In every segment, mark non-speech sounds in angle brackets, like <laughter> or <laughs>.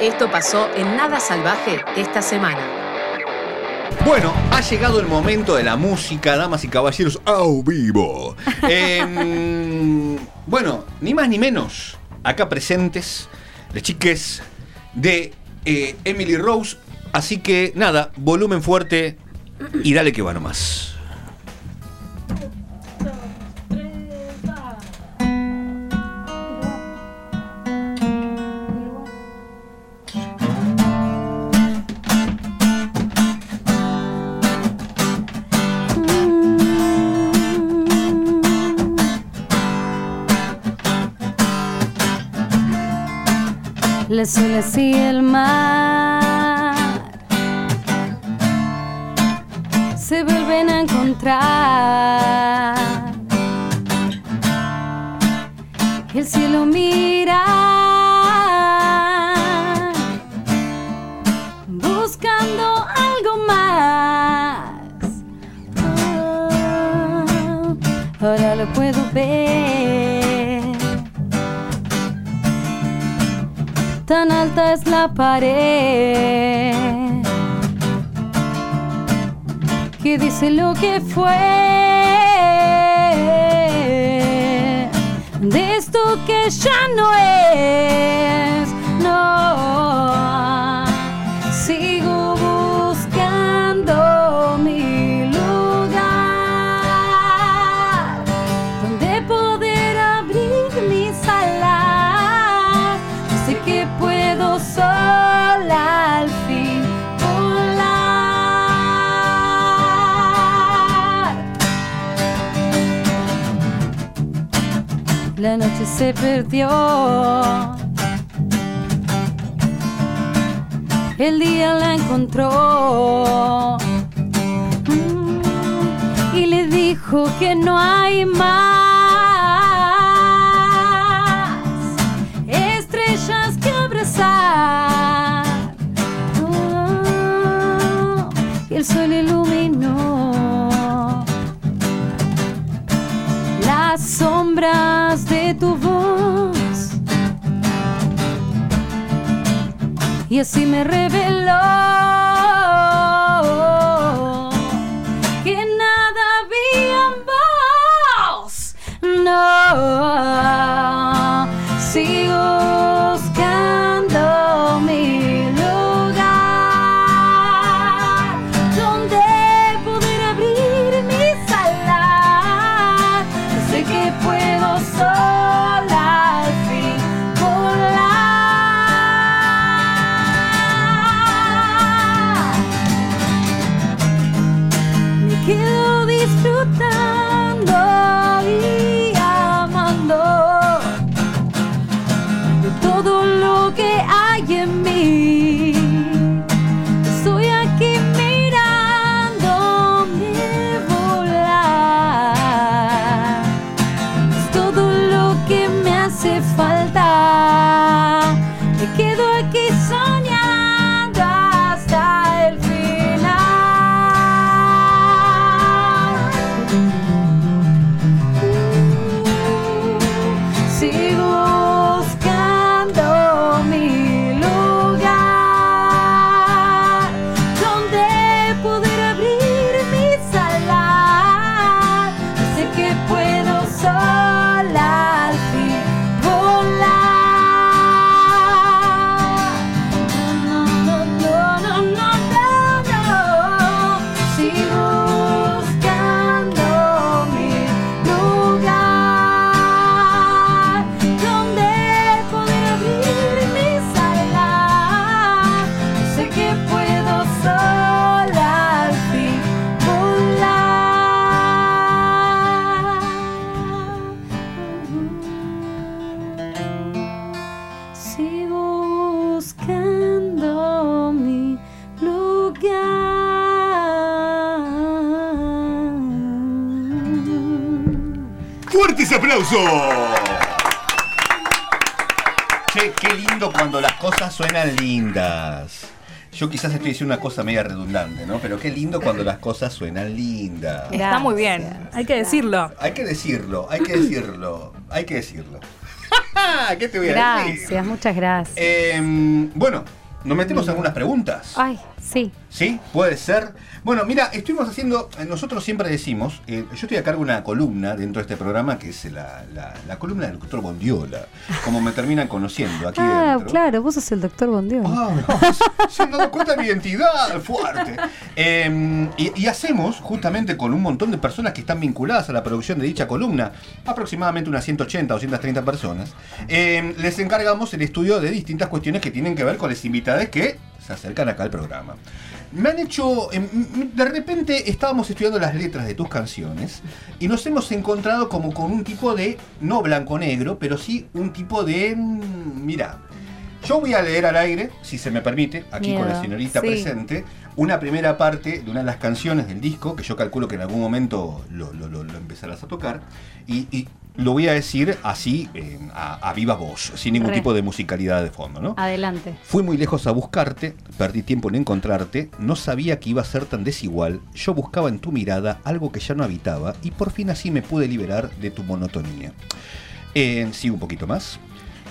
Esto pasó en Nada Salvaje esta semana. Bueno, ha llegado el momento de la música, damas y caballeros, au vivo. <laughs> Em, bueno, ni más ni menos, acá presentes, las chiques de eh, Emily Rose. Así que nada, volumen fuerte y dale que va nomás. La sol y el mar se vuelven a encontrar. El cielo mira buscando algo más. Oh, ahora lo puedo ver. Tan alta es la pared que dice lo que fue de esto que ya no es. No noche se perdió. El día la encontró Mm, y le dijo que no hay más estrellas que abrazar. Oh, y el sol iluminó las sombras de tu voz. Y así me reveló que nada había en vos. No, ¡Fuertes aplausos! Che, qué lindo cuando las cosas suenan lindas. Yo quizás estoy diciendo una cosa media redundante, ¿no? Pero qué lindo cuando las cosas suenan lindas. Está muy bien, hay que decirlo. Hay que decirlo, hay que decirlo, hay que decirlo. <laughs> ¿Qué te voy a decir? Gracias, muchas gracias. Em, bueno, nos metemos en algunas preguntas. Ay, sí. ¿Sí? Puede ser. Bueno, mira, estuvimos haciendo, eh, nosotros siempre decimos, eh, yo estoy a cargo de una columna dentro de este programa que es la, la- la columna del doctor Bondiola, como me terminan conociendo aquí Ah, dentro. claro, vos sos el doctor Bondiola. Ah, no, <laughs> se han dado cuenta de mi identidad, fuerte. Eh, y, y hacemos, justamente con un montón de personas que están vinculadas a la producción de dicha columna, aproximadamente unas 180 o 130 personas, eh, les encargamos el estudio de distintas cuestiones que tienen que ver con las invitadas que se acercan acá al programa. Me han hecho, eh, m- de repente estábamos estudiando las letras de tus canciones y nos hemos encontrado como con un tipo de, no blanco-negro, pero sí un tipo de, mm, mira, yo voy a leer al aire, si se me permite, aquí con la señorita sí. presente, una primera parte de una de las canciones del disco, que yo calculo que en algún momento lo, lo- lo- lo empezarás a tocar, y, y lo voy a decir así, eh, a, a viva voz, sin ningún Re. tipo de musicalidad de fondo, ¿no? Adelante. Fui muy lejos a buscarte, perdí tiempo en encontrarte, no sabía que iba a ser tan desigual, yo buscaba en tu mirada algo que ya no habitaba y por fin así me pude liberar de tu monotonía. Eh, sigo un poquito más.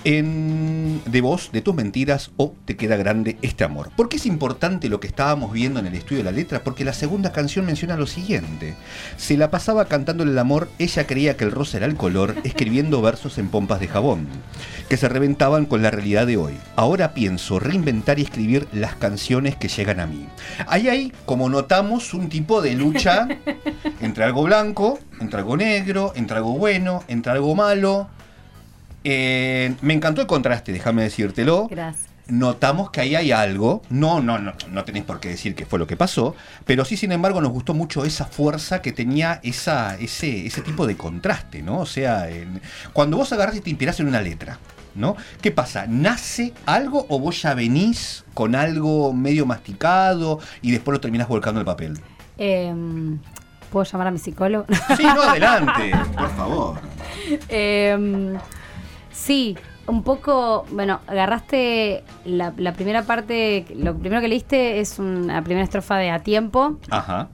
En, de vos, de tus mentiras o te queda grande este amor. ¿Por qué es importante lo que estábamos viendo en el estudio de la letra? Porque la segunda canción menciona lo siguiente. Se la pasaba cantándole el amor, ella creía que el rosa era el color, <laughs> escribiendo versos en pompas de jabón, que se reventaban con la realidad de hoy. Ahora pienso reinventar y escribir las canciones que llegan a mí. Ahí hay, como notamos, un tipo de lucha <laughs> entre algo blanco, entre algo negro, entre algo bueno, entre algo malo. Eh, me encantó el contraste, déjame decírtelo. Gracias. Notamos que ahí hay algo, no, no, no, no tenéis por qué decir qué fue lo que pasó, pero sí, sin embargo, nos gustó mucho esa fuerza que tenía esa, ese, ese tipo de contraste, ¿no? O sea, en- cuando vos agarrás y te inspirás en una letra, ¿no? ¿Qué pasa? ¿Nace algo o vos ya venís con algo medio masticado y después lo terminás volcando al papel? Em, ¿Puedo llamar a mi psicólogo? Sí, no, adelante, por favor. <laughs> Em, sí, un poco, bueno, agarraste la, la primera parte, lo primero que leíste es una primera estrofa de A Tiempo Ajá,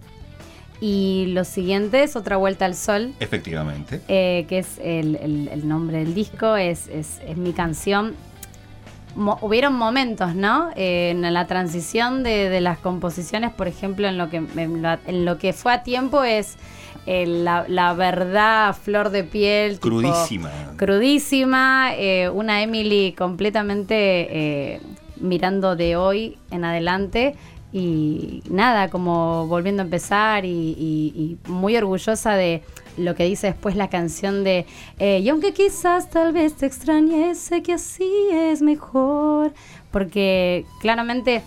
y lo siguiente es Otra Vuelta al Sol, efectivamente. eh, que es el, el- el nombre del disco, es, es- es mi canción. Mo- hubieron momentos, ¿no? Eh, en la transición de, de las composiciones, por ejemplo, en lo que, en lo que fue a tiempo es eh, la, la verdad flor de piel. tipo, Crudísima. crudísima, eh, una Emily completamente eh, mirando de hoy en adelante y nada, como volviendo a empezar y, y- y muy orgullosa de lo que dice después la canción de eh, y aunque quizás tal vez te extrañe, sé que así es mejor, porque claramente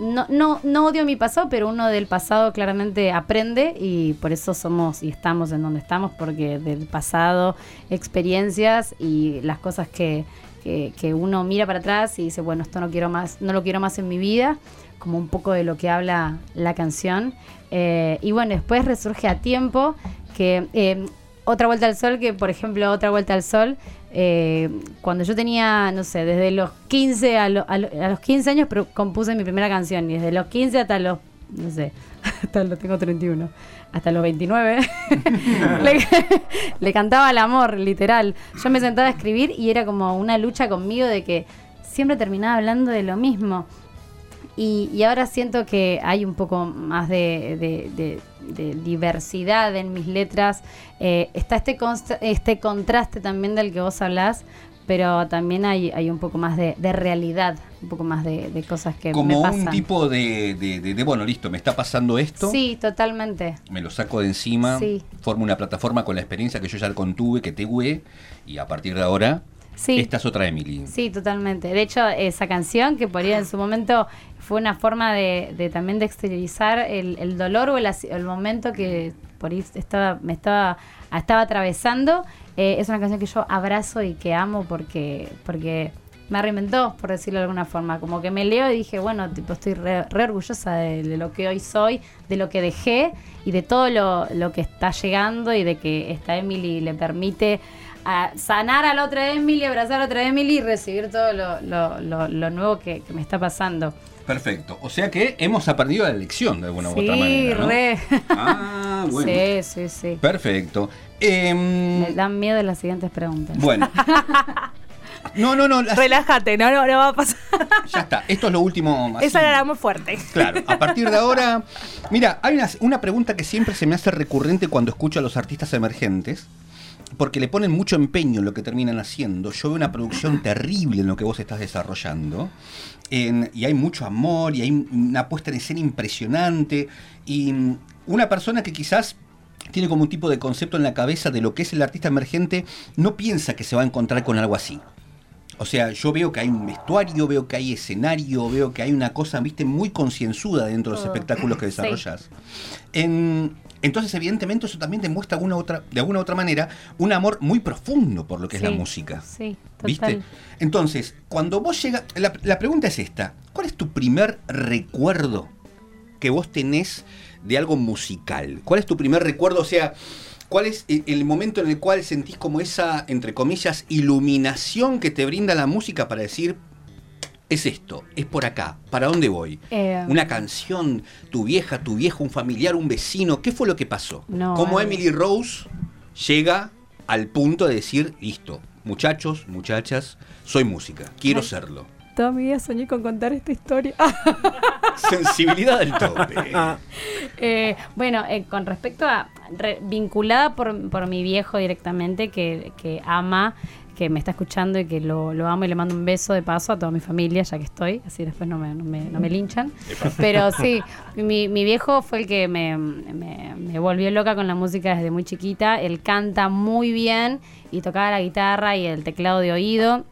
no, no, no odio mi pasado, pero uno del pasado claramente aprende y por eso somos y estamos en donde estamos, porque del pasado, experiencias y las cosas que, que, uno mira para atrás y dice, bueno, esto no quiero más, no lo quiero más en mi vida, como un poco de lo que habla la canción. Eh, y bueno, después resurge a tiempo, que eh, otra vuelta al sol, que por ejemplo, otra vuelta al sol, eh, cuando yo tenía, no sé, desde los 15 a, lo- a lo- a los 15 años compuse mi primera canción y desde los 15 hasta los, no sé, <laughs> hasta los tengo 31, hasta los 29, <laughs> <laughs> le, cantaba el amor, literal. Yo me sentaba a escribir y era como una lucha conmigo de que siempre terminaba hablando de lo mismo. Y, ahora siento que hay un poco más de- de- de diversidad en mis letras. Eh, está este, este contraste también del que vos hablás, pero también hay, hay un poco más de, de realidad, un poco más de, de cosas que me Como pasan. un tipo de, de- de- de, bueno, listo, me está pasando esto. Sí, totalmente. me lo saco de encima, Sí. formo una plataforma con la experiencia que yo ya contuve, que tuve, y a partir de ahora, Sí. esta es otra Emily. Sí, totalmente. De hecho, esa canción que por ahí en su momento fue una forma de, de también de exteriorizar el, el dolor o el, el momento que por ahí estaba, me estaba, estaba atravesando. Eh, es una canción que yo abrazo y que amo porque, porque me reinventó, por decirlo de alguna forma. Como que me leo y dije, bueno, tipo, estoy re, re orgullosa de, de lo que hoy soy, de lo que dejé y de todo lo, lo que está llegando y de que esta Emily le permite a sanar a la otra Emily, abrazar a la otra Emily y recibir todo lo, lo- lo- lo nuevo que, que me está pasando. Perfecto. O sea que hemos aprendido la lección de alguna u sí, otra manera. ¿no? re. Ah, <laughs> bueno. Sí, sí, sí. Perfecto. Em, Me dan miedo las siguientes preguntas. bueno, <laughs> No, no, no. las- Relájate, no, no, no va a pasar. <laughs> ya está. Esto es lo último. así. Esa era la más fuerte. Claro, a partir de ahora. Mira, hay una, una pregunta que siempre se me hace recurrente cuando escucho a los artistas emergentes. Porque le ponen mucho empeño en lo que terminan haciendo. Yo veo una producción <clears throat> terrible en lo que vos estás desarrollando. En- y hay mucho amor y hay una puesta en escena impresionante. Y mm, una persona que quizás tiene como un tipo de concepto en la cabeza de lo que es el artista emergente, no piensa que se va a encontrar con algo así. O sea, yo veo que hay un vestuario, veo que hay escenario, veo que hay una cosa, viste, muy concienzuda dentro de los Todo. espectáculos que Sí. desarrollas. En- entonces, evidentemente, eso también demuestra alguna otra, de alguna otra manera un amor muy profundo por lo que es la música. Sí, total. ¿Viste? Entonces, cuando vos llegas. La, la pregunta es esta: ¿Cuál es tu primer recuerdo que vos tenés de algo musical? ¿Cuál es tu primer recuerdo? O sea, ¿cuál es e- el momento en el cual sentís como esa, entre comillas, iluminación que te brinda la música para decir. Es esto, es por acá, ¿para dónde voy? Eh, Una canción, tu vieja, tu viejo, un familiar, un vecino, ¿qué fue lo que pasó? No, ¿Cómo algo. Emily Rose llega al punto de decir, listo, muchachos, muchachas, soy música, quiero Ay. serlo? Toda mi vida soñé con contar esta historia. <laughs> Sensibilidad del tope. <laughs> Eh, bueno, eh, con respecto a re- vinculada por, por mi viejo directamente, que, que ama, que me está escuchando y que lo, lo amo y le mando un beso de paso a toda mi familia, ya que estoy, así después no me, no me, no me linchan. Pero sí, mi, mi viejo fue el que me, me, me volvió loca con la música desde muy chiquita. Él canta muy bien y tocaba la guitarra y el teclado de oído.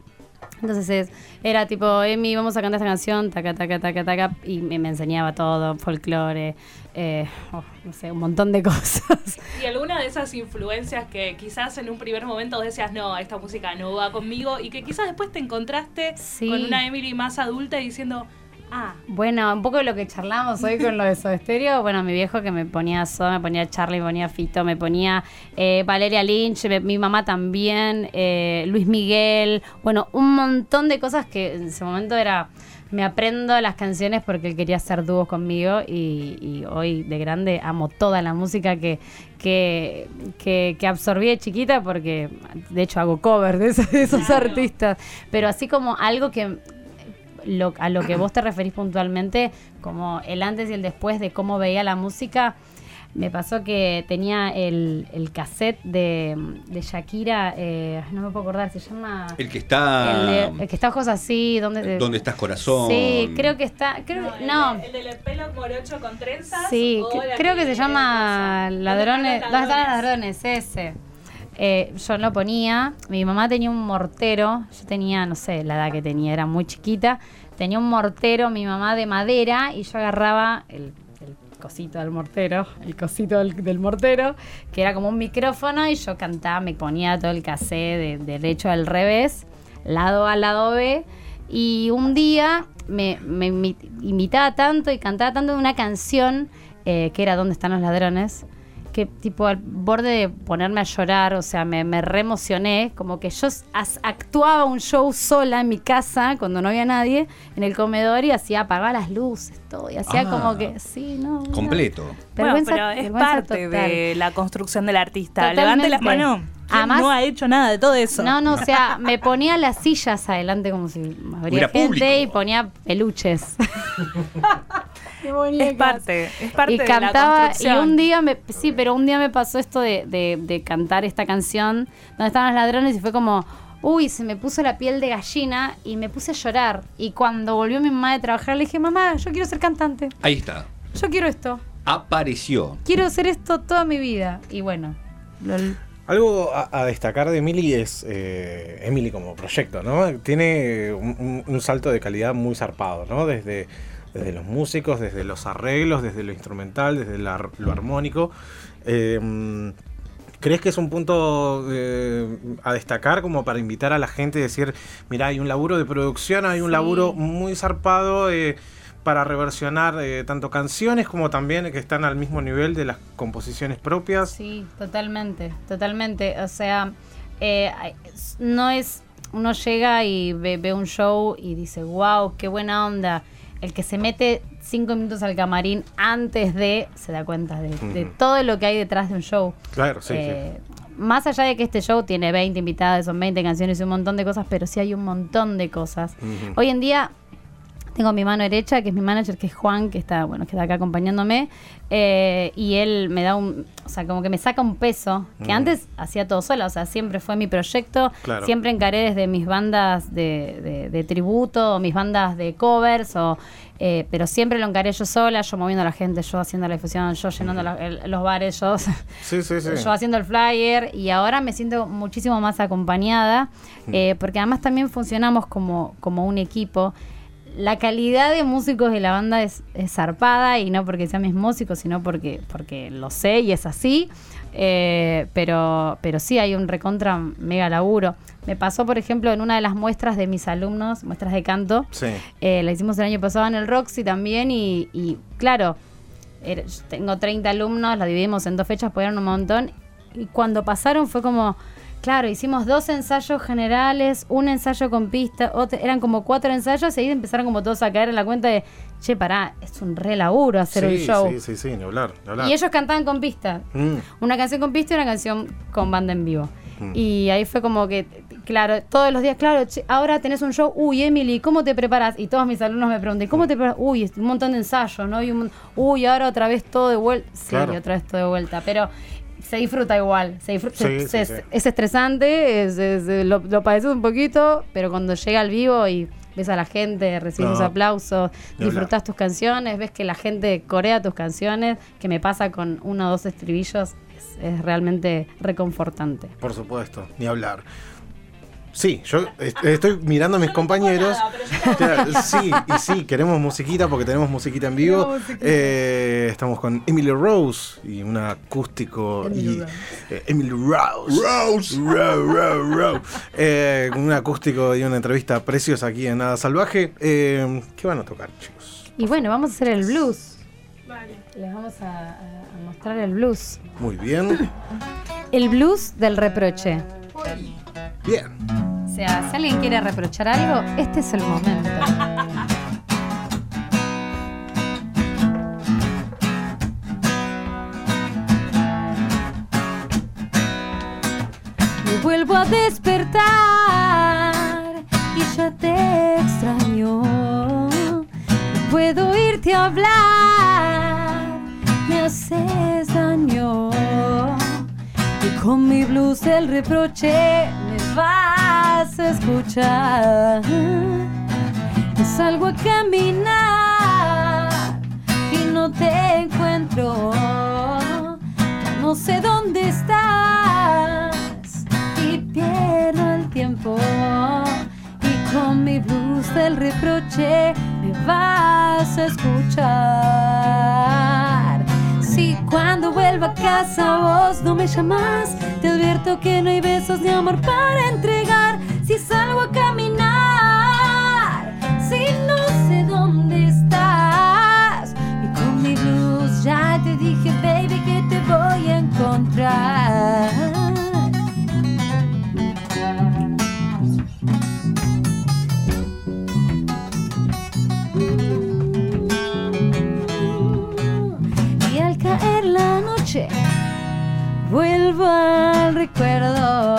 Entonces es- era tipo, Emi, vamos a cantar esta canción, taca, taca, taca, taca, y me, me enseñaba todo, folclore, eh, oh, no sé, un montón de <laughs> cosas. Y alguna de esas influencias que quizás en un primer momento decías, no, esta música no va conmigo, y que quizás después te encontraste Sí. con una Emily más adulta diciendo, ah, Bueno, un poco de lo que charlamos hoy con lo de Soda Stereo. Bueno, mi viejo que me ponía Soda, me ponía Charlie, me ponía Fito, me ponía eh, Valeria Lynch, me- mi mamá también, eh, Luis Miguel. Bueno, un montón de cosas que en ese momento era. Me aprendo las canciones porque él quería hacer dúos conmigo y, y hoy de grande amo toda la música que, que, que, que absorbí de chiquita porque de hecho hago cover de esos, de esos artistas. Pero así como algo que, lo- a lo que vos te referís puntualmente, como el antes y el después de cómo veía la música, me pasó que tenía el, el cassette de, de Shakira, eh, no me puedo acordar, se llama... El que está. el, de- el que está ojos así, donde... ¿Dónde estás, corazón? Sí, creo que está... Creo, no, el, del pelo morocho con trenzas. Sí, o que- la creo que se de- llama ¿Dónde Ladrones. ¿Dónde están los ladrones? Ese. Eh, yo lo ponía. Mi mamá tenía un mortero. Yo tenía, no sé, la edad que tenía, era muy chiquita. Tenía un mortero, mi mamá de madera, y yo agarraba el, cosito del mortero, el cosito del, mortero, que era como un micrófono, y yo cantaba, me ponía todo el cassette de, derecho al revés, lado A, lado B. Y un día me, invitaba tanto y cantaba tanto de una canción eh, que era ¿Dónde están los ladrones? Que tipo al borde de ponerme a llorar, o sea, me, me reemocioné, como que yo as- actuaba un show sola en mi casa cuando no había nadie en el comedor y hacía apagar las luces, todo, y hacía Ah. como que, sí, no. Completo. Bueno, Vergüenza- pero es parte total. de la construcción del artista. Totalmente. Levante las manos. ¿Quién Además- no ha hecho nada de todo eso. No, no, o sea, me ponía las sillas adelante como si habría gente público. y ponía peluches. <laughs> Es parte, es parte y de la cantaba y construcción. un día me sí pero un día me pasó esto de, de- de cantar esta canción donde estaban los ladrones y fue como uy se me puso la piel de gallina y me puse a llorar y cuando volvió mi mamá de trabajar le dije mamá yo quiero ser cantante Ahí está. yo quiero esto Apareció. quiero hacer esto toda mi vida y bueno lo- Algo a, a destacar de Emily es eh, Emily como proyecto, ¿no? Tiene un, un- un salto de calidad muy zarpado, ¿no? Desde, desde los músicos, desde los arreglos, desde lo instrumental, desde la- lo armónico. Eh, ¿Crees que es un punto eh, a destacar como para invitar a la gente y decir, mira, hay un laburo de producción, hay un Sí. laburo muy zarpado eh, para reversionar eh, tanto canciones como también que están al mismo nivel de las composiciones propias? Sí, totalmente, totalmente. O sea, no es. Uno llega y ve, ve un show y dice, wow, qué buena onda. El que se mete cinco minutos al camarín antes de se da cuenta de, de todo lo que hay detrás de un show. Claro, sí, Eh, más allá de que este show tiene 20 invitados, son 20 canciones y un montón de cosas, pero sí hay un montón de cosas. Hoy en día tengo mi mano derecha, que es mi manager, que es Juan, que está, bueno, que está acá acompañándome. eh, y él me da un, o sea, como que me saca un peso, que Mm. antes hacía todo sola, o sea, siempre fue mi proyecto. Claro. Siempre encaré desde mis bandas de, de- de tributo, o mis bandas de covers, o, eh, pero siempre lo encaré yo sola, yo moviendo a la gente, yo haciendo la difusión, yo llenando la- el- los bares, yo Sí, sí, <laughs> sí. yo haciendo el flyer y ahora me siento muchísimo más acompañada Mm. eh, porque además también funcionamos como, como un equipo. La calidad de músicos de la banda es, es zarpada y no porque sean mis músicos, sino porque, porque lo sé y es así. Eh, pero, pero sí hay un recontra mega laburo. Me pasó, por ejemplo, en una de las muestras de mis alumnos, muestras de canto, Sí. eh, la hicimos el año pasado en el Roxy también y, y, claro, tengo 30 alumnos, la dividimos en dos fechas, eran un montón. Y cuando pasaron fue como, claro, hicimos dos ensayos generales, un ensayo con pista, otro- eran como cuatro ensayos y ahí empezaron como todos a caer en la cuenta de, che, pará, es un re laburo hacer sí, el show. Sí, sí, sí, ni hablar, ni hablar. Y ellos cantaban con pista. Mm. Una canción con pista y una canción con banda en vivo. Mm. Y ahí fue como que, claro, todos los días, claro, che, ahora tenés un show, uy, Emily, ¿cómo te preparas? Y todos mis alumnos me preguntan, ¿cómo te preparas? Uy, un montón de ensayos, ¿no? Y un uy, ahora otra vez todo de vuelta. Sí, Claro. otra vez todo de vuelta. Pero se disfruta igual. Se disfruta, Sí, se- sí, se- sí. Es estresante, es- es- lo, lo padeces un poquito, pero cuando llega al vivo y ves a la gente, recibes No. aplausos, disfrutas tus canciones, ves que la gente corea tus canciones, que me pasa con uno o dos estribillos, es, es realmente reconfortante. Por supuesto, ni hablar. Sí, yo est- estoy mirando a mis compañeros. nada, <laughs> sí, y sí, queremos musiquita porque tenemos musiquita en vivo. Eh, estamos con Emily Rose y un acústico. y, eh, Emily Rose. Rose. Ro- ro- ro. Eh, con un acústico y una entrevista preciosa aquí en Nada Salvaje. Eh, ¿Qué van a tocar, chicos? Y bueno, vamos a hacer el blues. Vale. Les vamos a, a mostrar el blues. Muy bien. El blues del reproche. Bien. O sea, si alguien quiere reprochar algo, este es el momento. Me vuelvo a despertar y ya te extraño. Puedo oírte hablar, me haces daño. Y con mi blues del reproche vas a escuchar. Salgo a caminar y no te encuentro. No sé dónde estás y pierdo el tiempo. Y con mi blues del reproche me vas a escuchar. Cuando vuelva a casa vos no me llamas, te advierto que no hay besos ni amor para entregar. Si salgo a caminar, si no sé dónde estás. Y con mi blues ya te dije, baby, que te voy a encontrar. Vuelvo al recuerdo.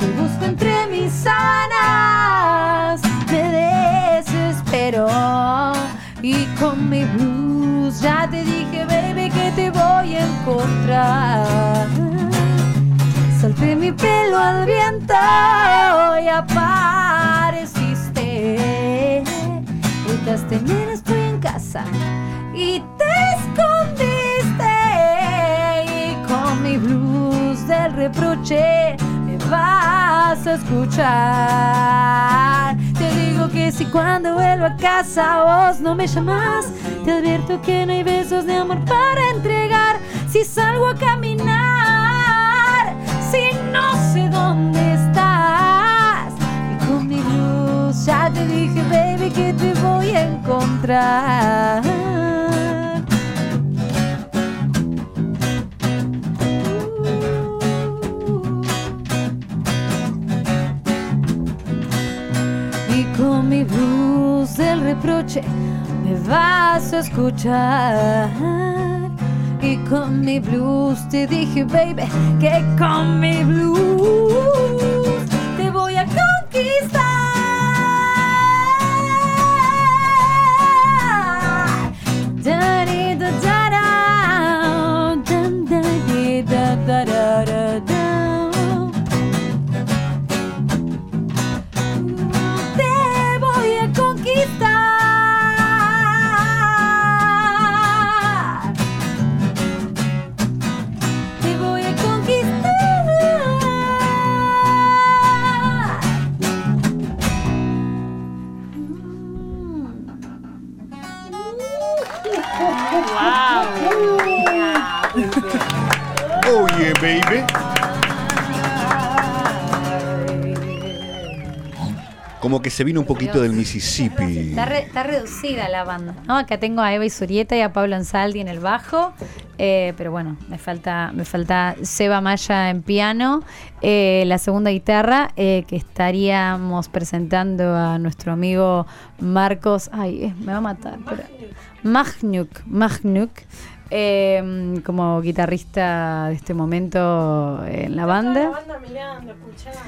Te busco entre mis sábanas, me desespero. Y con mi blues ya te dije, baby, que te voy a encontrar. Solté mi pelo al viento y apareciste. Gritaste, nena, estoy en casa. Y reproche me vas a escuchar. Te digo que si cuando vuelvo a casa vos no me llamas, te advierto que no hay besos de amor para entregar. Si salgo a caminar, si no sé dónde estás. Y con mi blues ya te dije, baby, que te voy a encontrar. Reproche me vas a escuchar. aquí con mi blues. Te dije, baby, que con mi blues te voy a conquistar. Oh yeah, baby. Como que se vino un poquito del Mississippi. Está, re- está reducida la banda, ¿no? Acá tengo a Eva Isurieta y a Pablo Ansaldi en el bajo, eh, pero bueno, me falta, me falta Seba Maya en piano, eh, la segunda guitarra, eh, que estaríamos presentando a nuestro amigo Marcos, ay, me va a matar, Magnuk, Magnuk, eh, como guitarrista de este momento en la banda.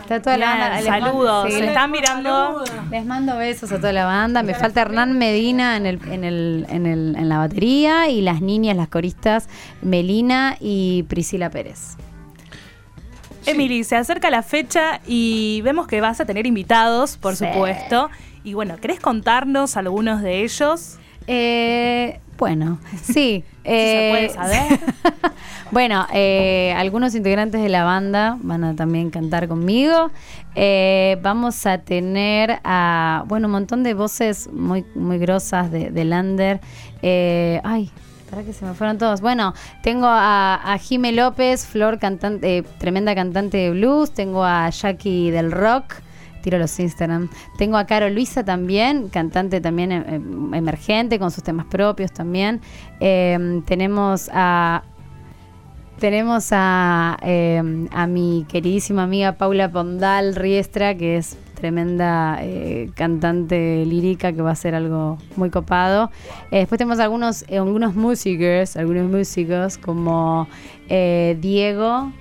Está toda la banda. les mando- Saludos. sí, Se les- están mirando. les mando besos a toda la banda. Me falta Hernán Medina en, el, en, el, en, el, en la batería y las niñas, las coristas, Melina y Priscila Pérez. Emily, se acerca la fecha y vemos que vas a tener invitados, por Sí. supuesto. Y bueno, ¿querés contarnos algunos de ellos? Eh, bueno, <laughs> sí. se puede eh, saber. <laughs> bueno, eh, algunos integrantes de la banda van a también cantar conmigo. Eh, vamos a tener a, bueno, un montón de voces muy, muy grosas de, de Lander. Eh, ay, para que se me fueron todos. Bueno, tengo a, a Jime López, Flor, cantante, eh, tremenda cantante de blues. Tengo a Jackie del Rock tiro los Instagram. Tengo a Caro Luisa también, cantante también eh, eh, emergente, con sus temas propios también. Eh, tenemos a. Tenemos a, eh, a mi queridísima amiga Paula Pondal Riestra, que es tremenda eh, cantante lírica que va a ser algo muy copado. Después tenemos algunos, algunos músicos, algunos músicos como Diego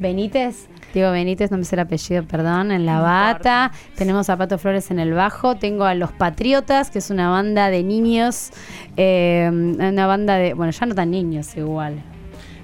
Benítez. Diego Benítez, no me sé el apellido, perdón, en la No bata. Tenemos a Pato Flores en el bajo. Tengo a Los Patriotas, que es una banda de niños. eh, una banda de. Bueno, ya no tan niños igual.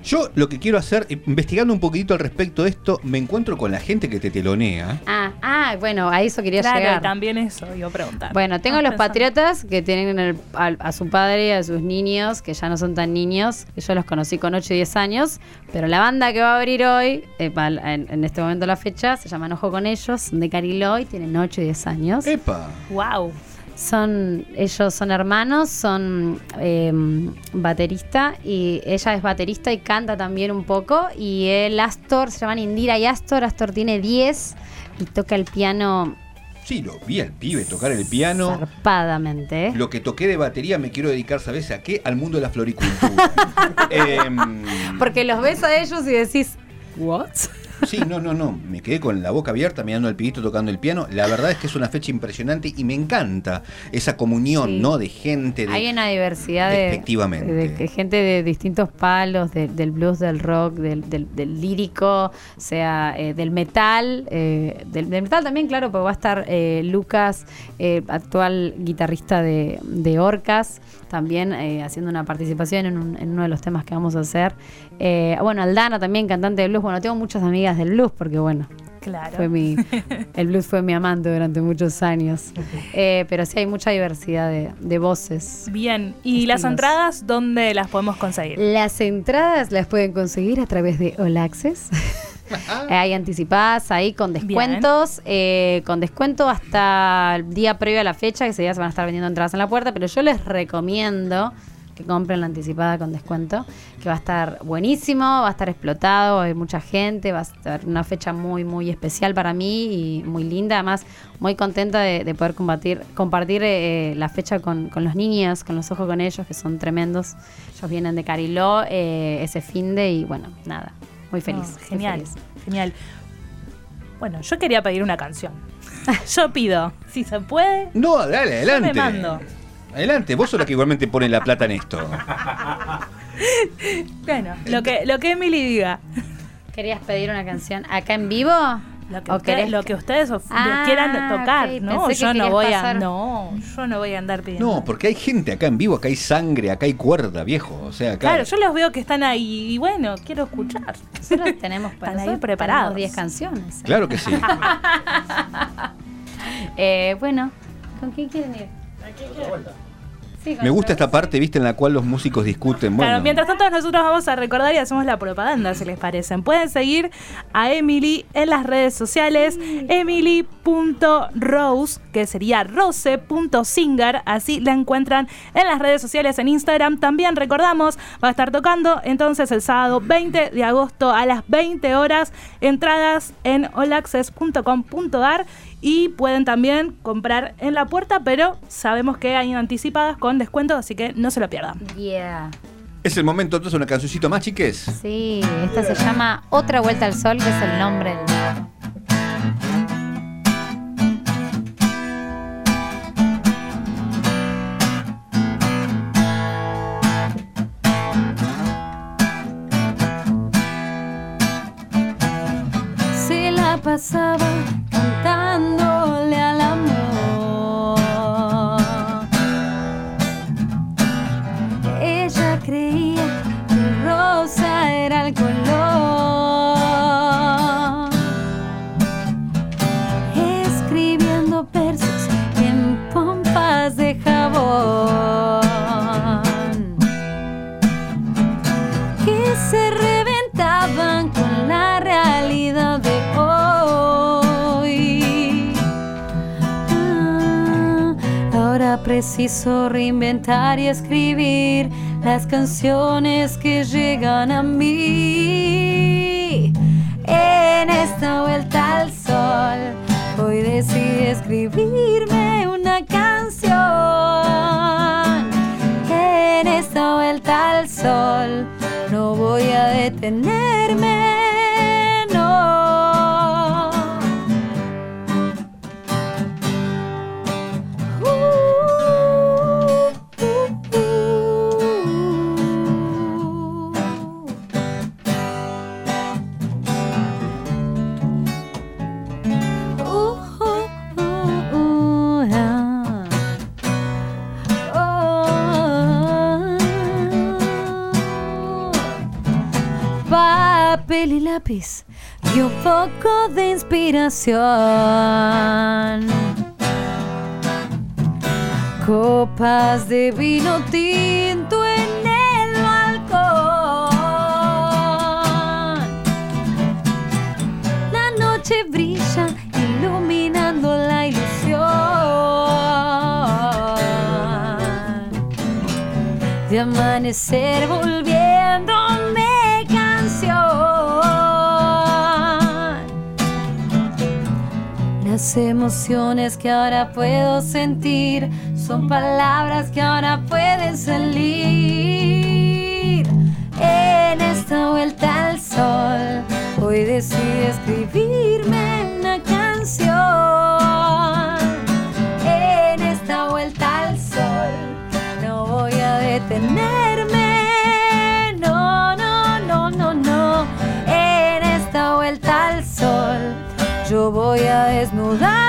Yo lo que quiero hacer, eh, investigando un poquito al respecto de esto, me encuentro con la gente que te telonea. Ah, ah, bueno, a eso quería Claro, y llegar. también eso, iba a preguntar. Bueno, tengo Estamos los pensando. patriotas que tienen el- a, a su padre y a sus niños, que ya no son tan niños, que yo los conocí con 8 y 10 años, pero la banda que va a abrir hoy, eh, pa- en, en este momento la fecha, se llama Enojo con ellos, son de Cariloy, tienen 8 y 10 años. ¡Epa! Wow. Son, ellos son hermanos, son eh, baterista y ella es baterista y canta también un poco. Y el Astor, se llaman Indira y Astor, Astor tiene 10 y toca el piano Sí, lo vi al pibe tocar el piano. zarpadamente. ¿eh? Lo que toqué de batería me quiero dedicar, ¿sabes a qué? Al mundo de la floricultura. <laughs> Em, Porque los ves a ellos y decís, ¿what? Sí, no, no, no. Me quedé con la boca abierta mirando al pibito tocando el piano. La verdad es que es una fecha impresionante y me encanta esa comunión, Sí. ¿no? De gente. De... Hay una diversidad de, Efectivamente. de- de gente de distintos palos, de- del blues, del rock, del, del- del lírico, sea eh, del metal, eh, del, del metal también, claro, porque va a estar eh, Lucas, actual guitarrista de, de Orcas, también eh, haciendo una participación en, un- en uno de los temas que vamos a hacer. Eh, bueno, Aldana también, cantante de blues. Bueno, tengo muchas amigas del blues porque, bueno, Claro. fue mi, <laughs> el blues fue mi amante durante muchos años. Eh, pero sí hay mucha diversidad de, de voces. Bien, ¿y las entradas dónde las podemos conseguir? Las entradas las pueden conseguir a través de All Access. <laughs> Hay anticipadas ahí con descuentos, eh, con descuento hasta el día previo a la fecha, que ese día se van a estar vendiendo entradas en la puerta, pero yo les recomiendo que compren la anticipada con descuento, que va a estar buenísimo, va a estar explotado, hay mucha gente, va a estar una fecha muy, muy especial para mí y muy linda, además muy contenta de, de poder combatir, compartir eh, la fecha con, con los niños, con los ojos con ellos, que son tremendos. Ellos vienen de Cariló eh, ese fin de y bueno, nada, muy feliz. Muy genial, feliz. genial. Bueno, yo quería pedir una canción. <laughs> Yo pido, si se puede, No, dale, adelante. me mando. Adelante, vos sos la que igualmente pone la plata en esto. <laughs> Bueno, lo que, lo que Emily diga. ¿Querías pedir una canción acá en vivo? Lo que, ¿O usted- querés lo que ustedes of- Ah, quieran tocar, ¿no? Yo no voy pasar- a. No, yo no voy a andar pidiendo. No, porque hay gente acá en vivo, acá hay sangre, acá hay cuerda, viejo. O sea, acá. Claro, yo los veo que están ahí y bueno, quiero escuchar. Nosotros tenemos <laughs> para Están ahí preparados. tenemos 10 canciones. Claro que sí. <laughs> Eh, bueno, ¿con quién quieren ir? Sí, Me gusta esta parte, viste, en la cual los músicos discuten. Bueno, Claro, mientras tanto nosotros vamos a recordar y hacemos la propaganda, si les parecen. Pueden seguir a Emily en las redes sociales, emily.rose, que sería rose.singer, así la encuentran en las redes sociales en Instagram. También recordamos, va a estar tocando entonces el sábado 20 de agosto a las 20 horas, entradas en olaccess.com.ar y pueden también comprar en la puerta, pero sabemos que hay anticipadas con descuento, así que no se lo pierdan. Yeah. es el momento entonces una cancioncita más, chiques. Sí, esta se llama Otra Vuelta al Sol, que es el nombre del Se la pasaba de jabón. Que se reventaban con la realidad de hoy. Ah, Ahora preciso reinventar y escribir las canciones que llegan a mí. En esta vuelta al sol, hoy decidí escribirme Esta vuelta al sol, no voy a detenerme, lápiz y un poco de inspiración copas de vino tinto en el balcón. La noche brilla iluminando la ilusión de amanecer volviéndome Las emociones que ahora puedo sentir son palabras que ahora pueden salir. En esta vuelta al sol, hoy decidí escribirme desnudar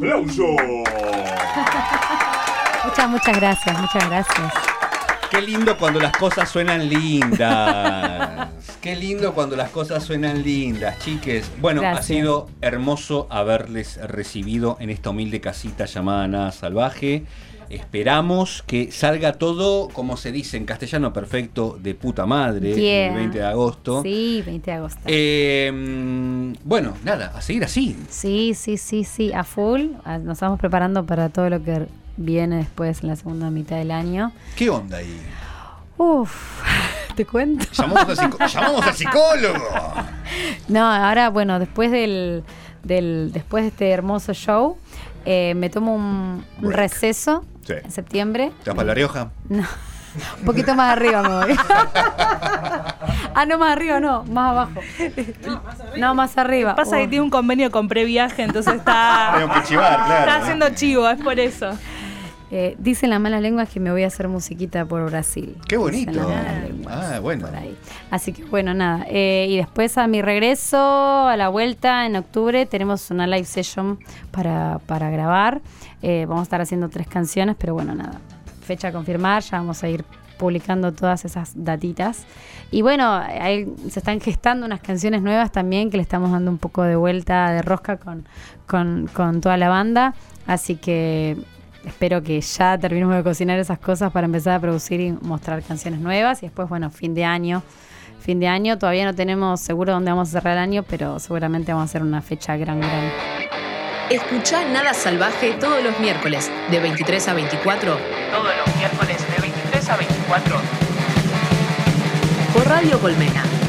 aplauso! <laughs> Muchas, muchas gracias, muchas gracias. Qué lindo cuando las cosas suenan lindas. <laughs> Qué lindo cuando las cosas suenan lindas, chiques. Bueno, ha sido hermoso haberles recibido en esta humilde casita llamada Nada Salvaje. Esperamos que salga todo, como se dice en castellano, perfecto, de puta madre, Yeah. el 20 de agosto. Sí, 20 de agosto. Eh, mm, bueno, nada, a seguir así. Sí, sí, sí, sí, a full. Ah, Nos estamos preparando para todo lo que viene después en la segunda mitad del año. ¿Qué onda ahí? Uf, <laughs> te cuento. Llamamos al, llamamos al psicólogo. <laughs> No, ahora, bueno, después del, del después de este hermoso show, eh, me tomo un, receso Sí. en septiembre. ¿Te vas para La Rioja? No, <laughs> un poquito más arriba me voy. <laughs> ah, no, más arriba, no, más abajo. No, más arriba. Pasa que Uf. tiene un convenio con previaje, entonces está, Tengo que chivar, claro. está haciendo chivo, es por eso. Eh, dicen las malas lenguas que me voy a hacer musiquita por Brasil. Qué bonito. las malas lenguas Ah, bueno. por ahí. Así que bueno, nada. Eh, y después a mi regreso, a la vuelta en octubre, tenemos una live session para, para grabar. Eh, vamos a estar haciendo tres canciones, pero bueno, nada. Fecha a confirmar, ya vamos a ir publicando todas esas datitas. Y bueno, ahí se están gestando unas canciones nuevas también que le estamos dando un poco de vuelta de rosca con, con, con toda la banda. Así que espero que ya terminemos de cocinar esas cosas para empezar a producir y mostrar canciones nuevas. Y después, bueno, fin de año. Fin de año, todavía no tenemos seguro dónde vamos a cerrar el año, pero seguramente vamos a hacer una fecha gran, gran. Escuchá Nada Salvaje todos los miércoles de 23 a 24 Todos los miércoles de 23 a 24 por Radio Colmena